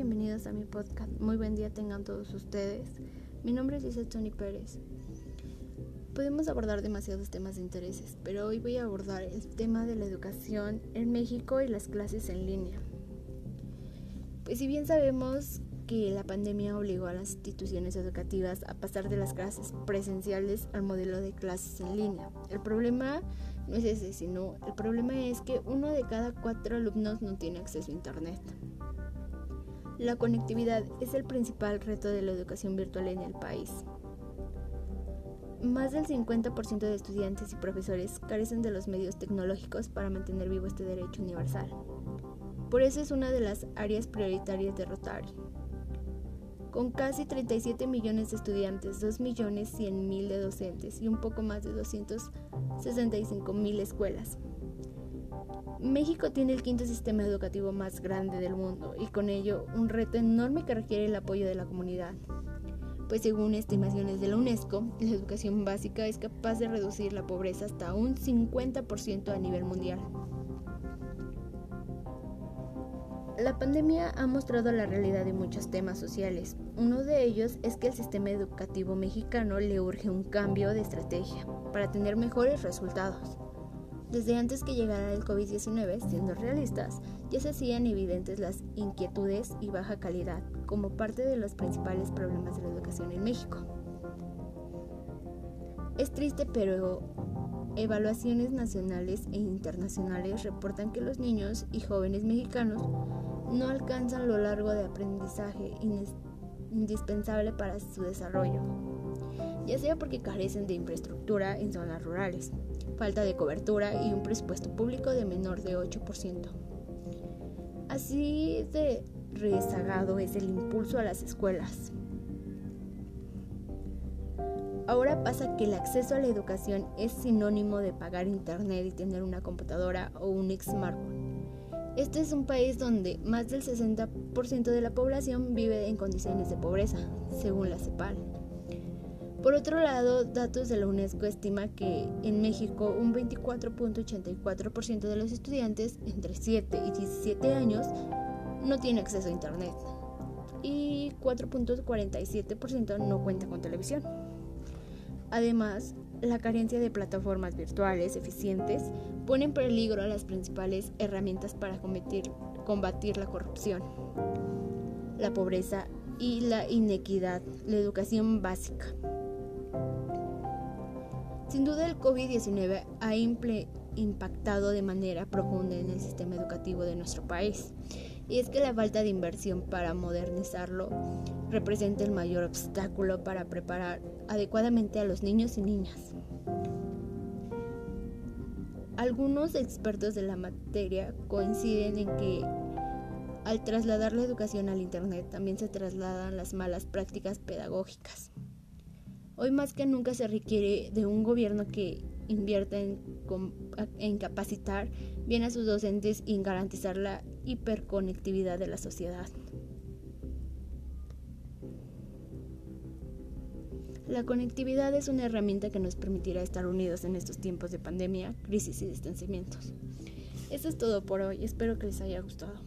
bienvenidos a mi podcast. Muy buen día tengan todos ustedes. Mi nombre es Lisa Tony Pérez. Podemos abordar demasiados temas de intereses, pero hoy voy a abordar el tema de la educación en México y las clases en línea. Pues si bien sabemos que la pandemia obligó a las instituciones educativas a pasar de las clases presenciales al modelo de clases en línea. El problema no es ese, sino el problema es que uno de cada cuatro alumnos no tiene acceso a Internet. La conectividad es el principal reto de la educación virtual en el país. Más del 50% de estudiantes y profesores carecen de los medios tecnológicos para mantener vivo este derecho universal. Por eso es una de las áreas prioritarias de Rotary. Con casi 37 millones de estudiantes, 2 millones 100 mil de docentes y un poco más de 265 mil escuelas. México tiene el quinto sistema educativo más grande del mundo y con ello un reto enorme que requiere el apoyo de la comunidad. Pues según estimaciones de la UNESCO, la educación básica es capaz de reducir la pobreza hasta un 50% a nivel mundial. La pandemia ha mostrado la realidad de muchos temas sociales. Uno de ellos es que el sistema educativo mexicano le urge un cambio de estrategia para tener mejores resultados. Desde antes que llegara el COVID-19, siendo realistas, ya se hacían evidentes las inquietudes y baja calidad como parte de los principales problemas de la educación en México. Es triste, pero evaluaciones nacionales e internacionales reportan que los niños y jóvenes mexicanos no alcanzan lo largo de aprendizaje indispensable para su desarrollo, ya sea porque carecen de infraestructura en zonas rurales, falta de cobertura y un presupuesto público de menor de 8%. Así de rezagado es el impulso a las escuelas. Ahora pasa que el acceso a la educación es sinónimo de pagar internet y tener una computadora o un smartphone. Este es un país donde más del 60% de la población vive en condiciones de pobreza, según la CEPAL. Por otro lado, datos de la UNESCO estima que en México un 24.84% de los estudiantes entre 7 y 17 años no tiene acceso a Internet y 4.47% no cuenta con televisión. Además, la carencia de plataformas virtuales eficientes pone en peligro las principales herramientas para combatir la corrupción, la pobreza y la inequidad, la educación básica. Sin duda el COVID-19 ha impactado de manera profunda en el sistema educativo de nuestro país y es que la falta de inversión para modernizarlo representa el mayor obstáculo para preparar adecuadamente a los niños y niñas. Algunos expertos de la materia coinciden en que al trasladar la educación al Internet también se trasladan las malas prácticas pedagógicas. Hoy más que nunca se requiere de un gobierno que invierta en, capacitar bien a sus docentes y en garantizar la hiperconectividad de la sociedad. La conectividad es una herramienta que nos permitirá estar unidos en estos tiempos de pandemia, crisis y distanciamientos. Esto es todo por hoy, espero que les haya gustado.